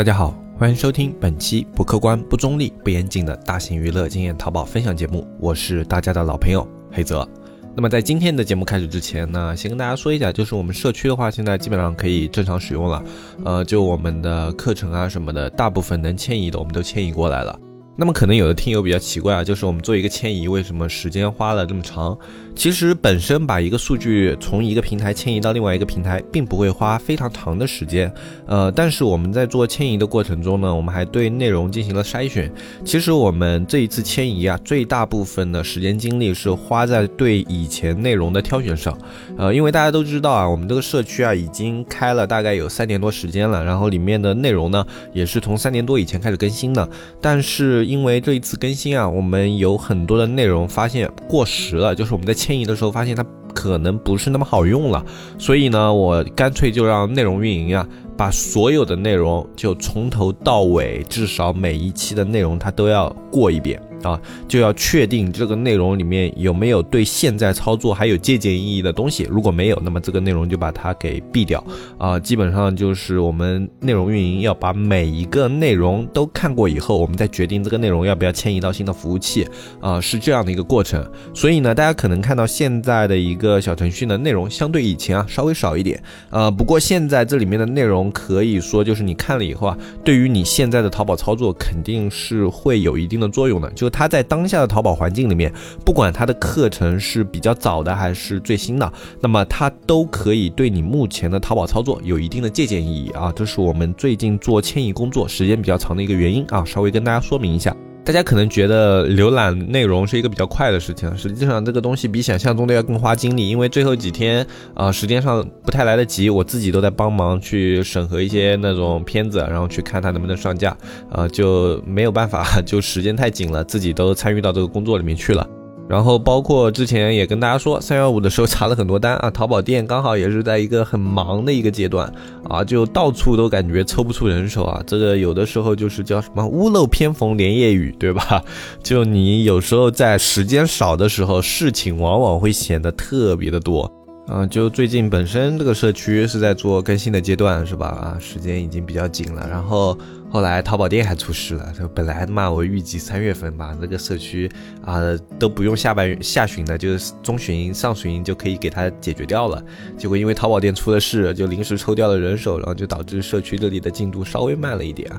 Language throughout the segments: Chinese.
大家好，欢迎收听本期不客观、不中立、不严谨的大型娱乐经验淘宝分享节目，我是大家的老朋友黑泽。那么在今天的节目开始之前呢，先跟大家说一下，就是我们社区的话，现在基本上可以正常使用了。呃，就我们的课程啊什么的，大部分能迁移的我们都迁移过来了。那么可能有的听友比较奇怪啊，就是我们做一个迁移，为什么时间花了这么长？其实本身把一个数据从一个平台迁移到另外一个平台，并不会花非常长的时间。呃，但是我们在做迁移的过程中呢，我们还对内容进行了筛选。其实我们这一次迁移啊，最大部分的时间精力是花在对以前内容的挑选上。呃，因为大家都知道啊，我们这个社区啊已经开了大概有三年多时间了，然后里面的内容呢也是从三年多以前开始更新的。但是因为这一次更新啊，我们有很多的内容发现过时了，就是我们在迁。移的时候发现它可能不是那么好用了，所以呢，我干脆就让内容运营啊，把所有的内容就从头到尾，至少每一期的内容它都要过一遍。啊，就要确定这个内容里面有没有对现在操作还有借鉴意义的东西。如果没有，那么这个内容就把它给毙掉。啊，基本上就是我们内容运营要把每一个内容都看过以后，我们再决定这个内容要不要迁移到新的服务器。啊，是这样的一个过程。所以呢，大家可能看到现在的一个小程序的内容相对以前啊稍微少一点。呃，不过现在这里面的内容可以说就是你看了以后啊，对于你现在的淘宝操作肯定是会有一定的作用的。就它在当下的淘宝环境里面，不管它的课程是比较早的还是最新的，那么它都可以对你目前的淘宝操作有一定的借鉴意义啊！这是我们最近做迁移工作时间比较长的一个原因啊，稍微跟大家说明一下。大家可能觉得浏览内容是一个比较快的事情，实际上这个东西比想象中的要更花精力，因为最后几天啊时间上不太来得及，我自己都在帮忙去审核一些那种片子，然后去看它能不能上架，啊就没有办法，就时间太紧了，自己都参与到这个工作里面去了。然后包括之前也跟大家说，三幺五的时候查了很多单啊，淘宝店刚好也是在一个很忙的一个阶段啊，就到处都感觉抽不出人手啊。这个有的时候就是叫什么屋漏偏逢连夜雨，对吧？就你有时候在时间少的时候，事情往往会显得特别的多。嗯，就最近本身这个社区是在做更新的阶段，是吧？啊，时间已经比较紧了。然后后来淘宝店还出事了，就本来嘛，我预计三月份把这个社区啊都不用下半下旬的，就是中旬上旬就可以给它解决掉了。结果因为淘宝店出了事，就临时抽调了人手，然后就导致社区这里的进度稍微慢了一点。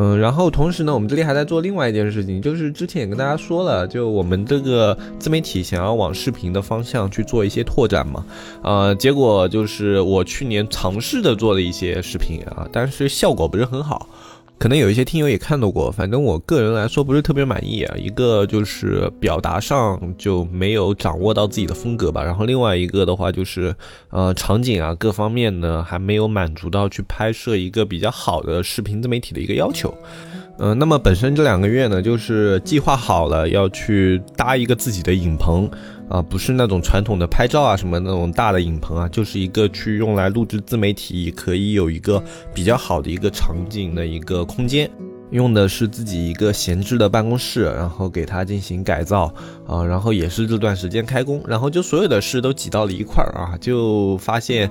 嗯，然后同时呢，我们这里还在做另外一件事情，就是之前也跟大家说了，就我们这个自媒体想要往视频的方向去做一些拓展嘛，呃，结果就是我去年尝试的做了一些视频啊，但是效果不是很好。可能有一些听友也看到过，反正我个人来说不是特别满意啊。一个就是表达上就没有掌握到自己的风格吧，然后另外一个的话就是，呃，场景啊各方面呢还没有满足到去拍摄一个比较好的视频自媒体的一个要求。嗯，那么本身这两个月呢，就是计划好了要去搭一个自己的影棚。啊，不是那种传统的拍照啊，什么那种大的影棚啊，就是一个去用来录制自媒体，可以有一个比较好的一个场景的一个空间，用的是自己一个闲置的办公室，然后给它进行改造啊，然后也是这段时间开工，然后就所有的事都挤到了一块儿啊，就发现。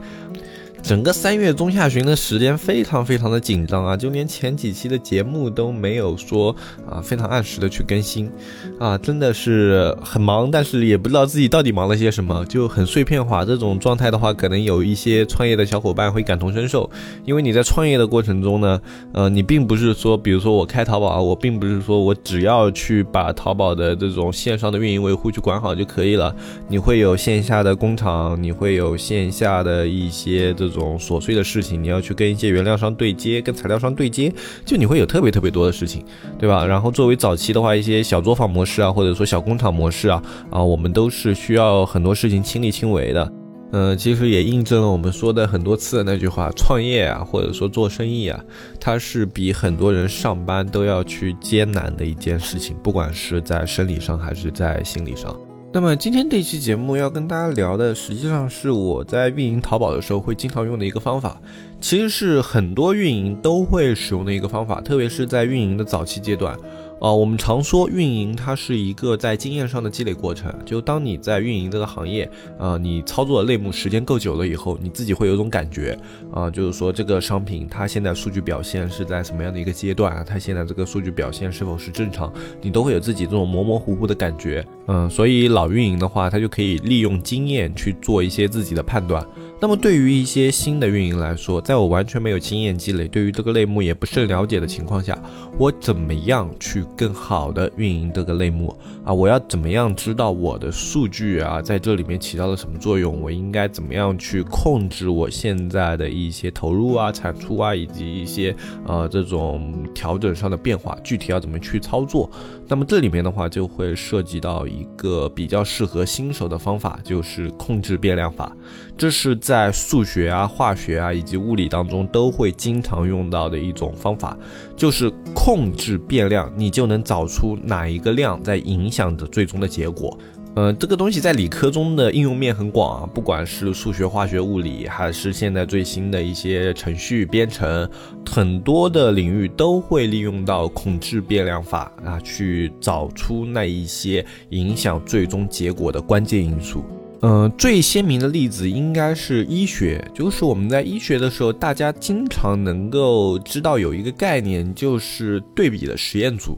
整个三月中下旬的时间非常非常的紧张啊，就连前几期的节目都没有说啊非常按时的去更新，啊真的是很忙，但是也不知道自己到底忙了些什么，就很碎片化。这种状态的话，可能有一些创业的小伙伴会感同身受，因为你在创业的过程中呢，呃，你并不是说，比如说我开淘宝啊，我并不是说我只要去把淘宝的这种线上的运营维护去管好就可以了，你会有线下的工厂，你会有线下的一些这。这种琐碎的事情，你要去跟一些原料商对接，跟材料商对接，就你会有特别特别多的事情，对吧？然后作为早期的话，一些小作坊模式啊，或者说小工厂模式啊，啊，我们都是需要很多事情亲力亲为的。嗯，其实也印证了我们说的很多次的那句话：创业啊，或者说做生意啊，它是比很多人上班都要去艰难的一件事情，不管是在生理上还是在心理上。那么今天这期节目要跟大家聊的，实际上是我在运营淘宝的时候会经常用的一个方法，其实是很多运营都会使用的一个方法，特别是在运营的早期阶段。呃，我们常说运营它是一个在经验上的积累过程。就当你在运营这个行业，呃，你操作的类目时间够久了以后，你自己会有种感觉，啊，就是说这个商品它现在数据表现是在什么样的一个阶段啊？它现在这个数据表现是否是正常？你都会有自己这种模模糊糊的感觉。嗯，所以老运营的话，他就可以利用经验去做一些自己的判断。那么对于一些新的运营来说，在我完全没有经验积累，对于这个类目也不甚了解的情况下，我怎么样去更好的运营这个类目啊？我要怎么样知道我的数据啊在这里面起到了什么作用？我应该怎么样去控制我现在的一些投入啊、产出啊，以及一些呃这种调整上的变化，具体要怎么去操作？那么这里面的话就会涉及到一个比较适合新手的方法，就是控制变量法。这是在数学啊、化学啊以及物理当中都会经常用到的一种方法，就是控制变量，你就能找出哪一个量在影响着最终的结果。嗯，这个东西在理科中的应用面很广啊，不管是数学、化学、物理，还是现在最新的一些程序编程，很多的领域都会利用到控制变量法啊，去找出那一些影响最终结果的关键因素。嗯，最鲜明的例子应该是医学，就是我们在医学的时候，大家经常能够知道有一个概念，就是对比的实验组。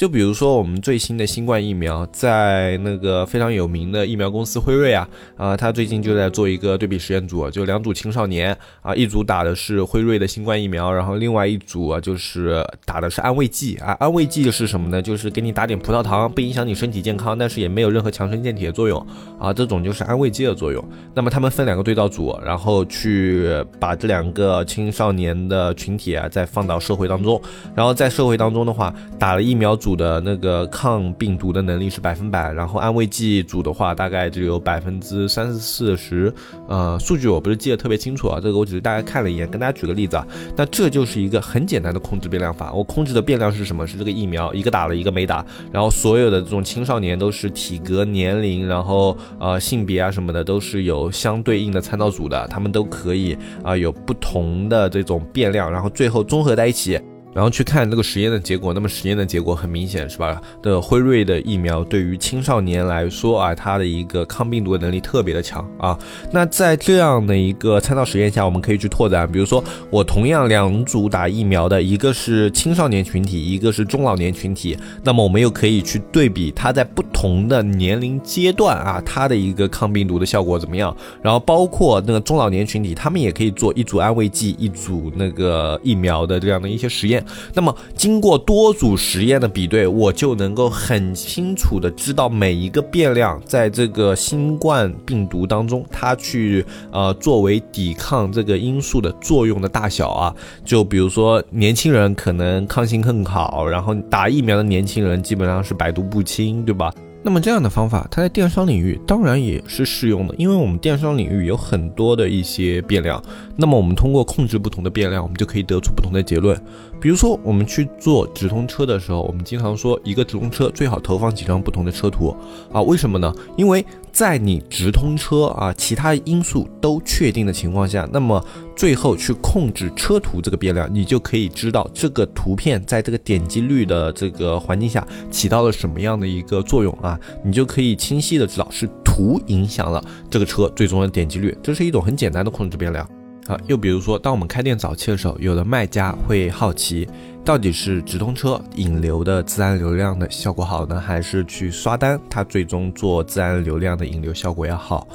就比如说我们最新的新冠疫苗，在那个非常有名的疫苗公司辉瑞啊，啊，他最近就在做一个对比实验组，就两组青少年啊，一组打的是辉瑞的新冠疫苗，然后另外一组啊就是打的是安慰剂啊，安慰剂是什么呢？就是给你打点葡萄糖，不影响你身体健康，但是也没有任何强身健体的作用啊，这种就是安慰剂的作用。那么他们分两个对照组，然后去把这两个青少年的群体啊再放到社会当中，然后在社会当中的话，打了疫苗组。组的那个抗病毒的能力是百分百，然后安慰剂组的话大概只有百分之三四十，呃，数据我不是记得特别清楚啊，这个我只是大概看了一眼，跟大家举个例子啊，那这就是一个很简单的控制变量法，我控制的变量是什么？是这个疫苗，一个打了一个没打，然后所有的这种青少年都是体格、年龄，然后呃性别啊什么的都是有相对应的参照组的，他们都可以啊有不同的这种变量，然后最后综合在一起。然后去看这个实验的结果，那么实验的结果很明显，是吧？的辉瑞的疫苗对于青少年来说啊，它的一个抗病毒的能力特别的强啊。那在这样的一个参照实验下，我们可以去拓展，比如说我同样两组打疫苗的，一个是青少年群体，一个是中老年群体，那么我们又可以去对比它在不同的年龄阶段啊，它的一个抗病毒的效果怎么样？然后包括那个中老年群体，他们也可以做一组安慰剂，一组那个疫苗的这样的一些实验。那么，经过多组实验的比对，我就能够很清楚的知道每一个变量在这个新冠病毒当中，它去呃作为抵抗这个因素的作用的大小啊。就比如说，年轻人可能抗性更好，然后打疫苗的年轻人基本上是百毒不侵，对吧？那么这样的方法，它在电商领域当然也是适用的，因为我们电商领域有很多的一些变量。那么我们通过控制不同的变量，我们就可以得出不同的结论。比如说，我们去做直通车的时候，我们经常说一个直通车最好投放几张不同的车图啊？为什么呢？因为在你直通车啊，其他因素都确定的情况下，那么最后去控制车图这个变量，你就可以知道这个图片在这个点击率的这个环境下起到了什么样的一个作用啊？你就可以清晰的知道是图影响了这个车最终的点击率，这是一种很简单的控制变量。啊，又比如说，当我们开店早期的时候，有的卖家会好奇，到底是直通车引流的自然流量的效果好呢，还是去刷单，它最终做自然流量的引流效果要好？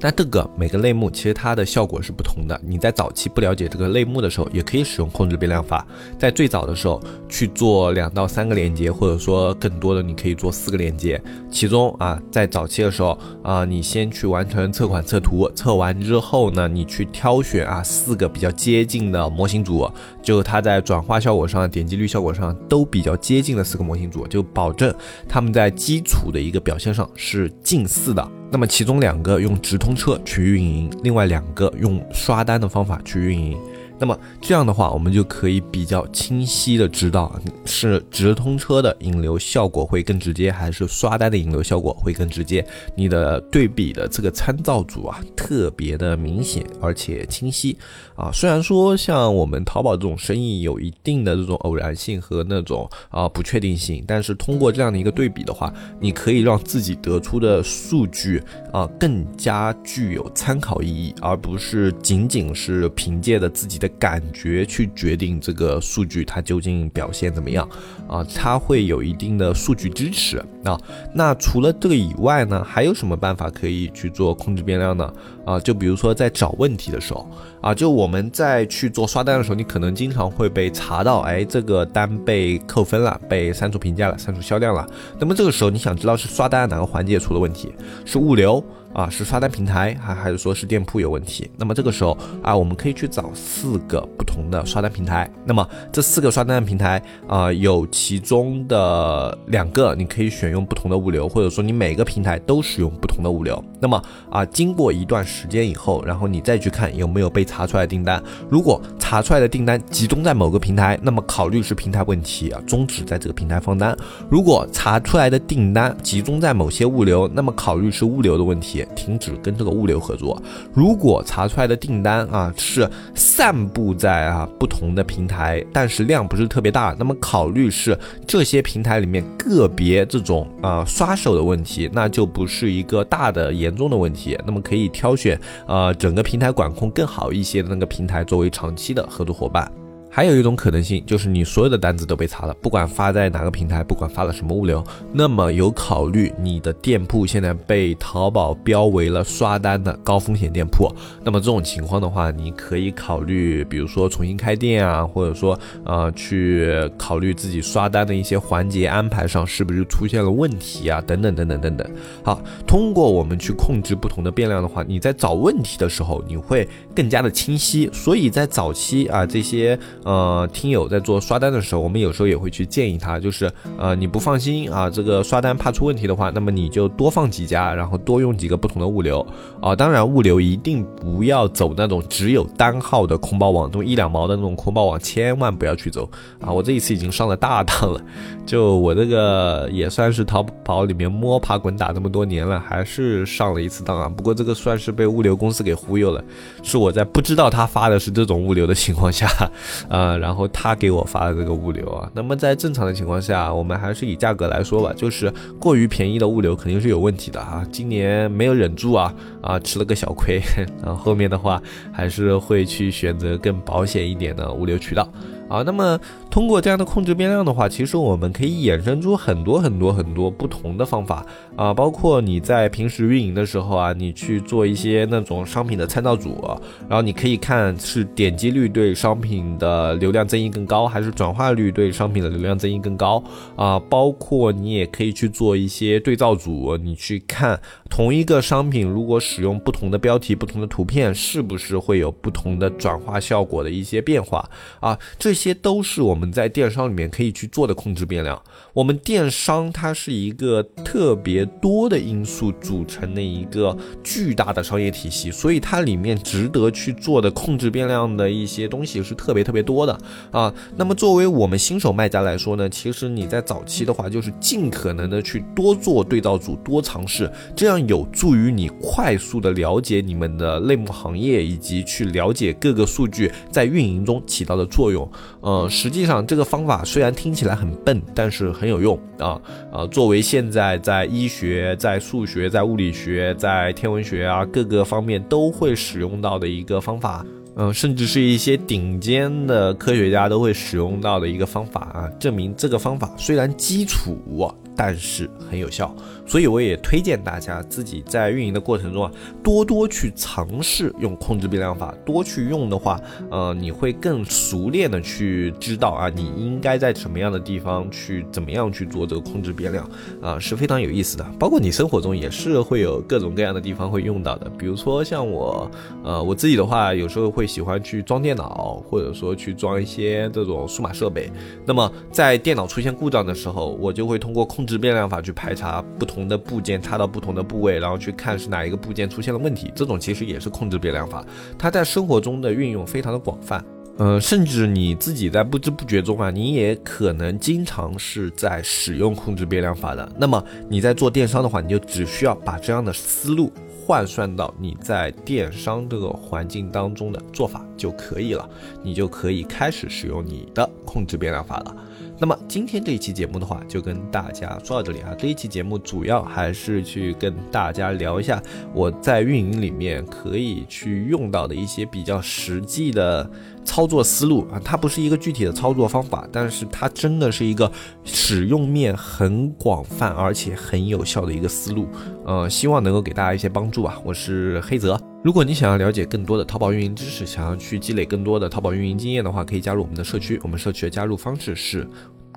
那这个每个类目其实它的效果是不同的。你在早期不了解这个类目的时候，也可以使用控制变量法。在最早的时候去做两到三个连接，或者说更多的，你可以做四个连接。其中啊，在早期的时候啊，你先去完成测款测图，测完之后呢，你去挑选啊四个比较接近的模型组，就它在转化效果上、点击率效果上都比较接近的四个模型组，就保证他们在基础的一个表现上是近似的。那么其中两个用直通车去运营，另外两个用刷单的方法去运营。那么这样的话，我们就可以比较清晰的知道是直通车的引流效果会更直接，还是刷单的引流效果会更直接。你的对比的这个参照组啊，特别的明显而且清晰啊。虽然说像我们淘宝这种生意有一定的这种偶然性和那种啊不确定性，但是通过这样的一个对比的话，你可以让自己得出的数据啊更加具有参考意义，而不是仅仅是凭借着自己的。感觉去决定这个数据它究竟表现怎么样啊？它会有一定的数据支持啊。那除了这个以外呢，还有什么办法可以去做控制变量呢？啊，就比如说在找问题的时候啊，就我们在去做刷单的时候，你可能经常会被查到，哎，这个单被扣分了，被删除评价了，删除销量了。那么这个时候你想知道是刷单哪个环节出了问题？是物流？啊，是刷单平台还还是说是店铺有问题？那么这个时候啊，我们可以去找四个不同的刷单平台。那么这四个刷单平台啊，有其中的两个你可以选用不同的物流，或者说你每个平台都使用不同的物流。那么啊，经过一段时间以后，然后你再去看有没有被查出来的订单。如果查出来的订单集中在某个平台，那么考虑是平台问题啊，终止在这个平台放单。如果查出来的订单集中在某些物流，那么考虑是物流的问题。停止跟这个物流合作。如果查出来的订单啊是散布在啊不同的平台，但是量不是特别大，那么考虑是这些平台里面个别这种啊刷手的问题，那就不是一个大的严重的问题。那么可以挑选呃整个平台管控更好一些的那个平台作为长期的合作伙伴。还有一种可能性，就是你所有的单子都被查了，不管发在哪个平台，不管发了什么物流，那么有考虑你的店铺现在被淘宝标为了刷单的高风险店铺，那么这种情况的话，你可以考虑，比如说重新开店啊，或者说呃去考虑自己刷单的一些环节安排上是不是出现了问题啊，等等等等等等。好，通过我们去控制不同的变量的话，你在找问题的时候，你会更加的清晰。所以在早期啊这些。呃，听友在做刷单的时候，我们有时候也会去建议他，就是呃，你不放心啊，这个刷单怕出问题的话，那么你就多放几家，然后多用几个不同的物流啊。当然，物流一定不要走那种只有单号的空包网，这种一两毛的那种空包网，千万不要去走啊。我这一次已经上了大当了，就我这个也算是淘宝里面摸爬滚打这么多年了，还是上了一次当啊。不过这个算是被物流公司给忽悠了，是我在不知道他发的是这种物流的情况下。呃，然后他给我发的这个物流啊，那么在正常的情况下，我们还是以价格来说吧，就是过于便宜的物流肯定是有问题的哈。今年没有忍住啊，啊吃了个小亏，然后后面的话还是会去选择更保险一点的物流渠道。啊，那么通过这样的控制变量的话，其实我们可以衍生出很多很多很多不同的方法啊，包括你在平时运营的时候啊，你去做一些那种商品的参照组，然后你可以看是点击率对商品的流量增益更高，还是转化率对商品的流量增益更高啊，包括你也可以去做一些对照组，你去看同一个商品如果使用不同的标题、不同的图片，是不是会有不同的转化效果的一些变化啊，这。这些都是我们在电商里面可以去做的控制变量。我们电商它是一个特别多的因素组成的一个巨大的商业体系，所以它里面值得去做的控制变量的一些东西是特别特别多的啊。那么作为我们新手卖家来说呢，其实你在早期的话，就是尽可能的去多做对照组，多尝试，这样有助于你快速的了解你们的类目行业，以及去了解各个数据在运营中起到的作用。呃，实际上这个方法虽然听起来很笨，但是很有用啊啊！作为现在在医学、在数学、在物理学、在天文学啊各个方面都会使用到的一个方法，嗯，甚至是一些顶尖的科学家都会使用到的一个方法啊，证明这个方法虽然基础。但是很有效，所以我也推荐大家自己在运营的过程中啊，多多去尝试用控制变量法，多去用的话，呃，你会更熟练的去知道啊，你应该在什么样的地方去怎么样去做这个控制变量啊，是非常有意思的。包括你生活中也是会有各种各样的地方会用到的，比如说像我，呃，我自己的话，有时候会喜欢去装电脑，或者说去装一些这种数码设备。那么在电脑出现故障的时候，我就会通过控制变量法去排查不同的部件插到不同的部位，然后去看是哪一个部件出现了问题。这种其实也是控制变量法，它在生活中的运用非常的广泛。呃，甚至你自己在不知不觉中啊，你也可能经常是在使用控制变量法的。那么你在做电商的话，你就只需要把这样的思路换算到你在电商这个环境当中的做法就可以了，你就可以开始使用你的控制变量法了。那么今天这一期节目的话，就跟大家说到这里啊。这一期节目主要还是去跟大家聊一下我在运营里面可以去用到的一些比较实际的操作思路啊。它不是一个具体的操作方法，但是它真的是一个使用面很广泛而且很有效的一个思路。呃，希望能够给大家一些帮助啊。我是黑泽。如果你想要了解更多的淘宝运营知识，想要去积累更多的淘宝运营经验的话，可以加入我们的社区。我们社区的加入方式是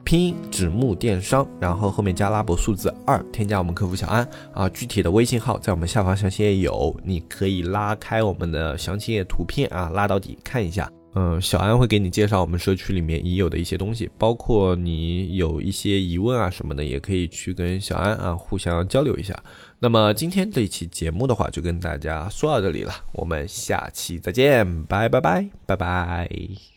拼音指木电商，然后后面加拉伯数字二，添加我们客服小安啊。具体的微信号在我们下方详情页有，你可以拉开我们的详情页图片啊，拉到底看一下。嗯，小安会给你介绍我们社区里面已有的一些东西，包括你有一些疑问啊什么的，也可以去跟小安啊互相交流一下。那么今天这一期节目的话，就跟大家说到这里了，我们下期再见，拜拜拜拜拜。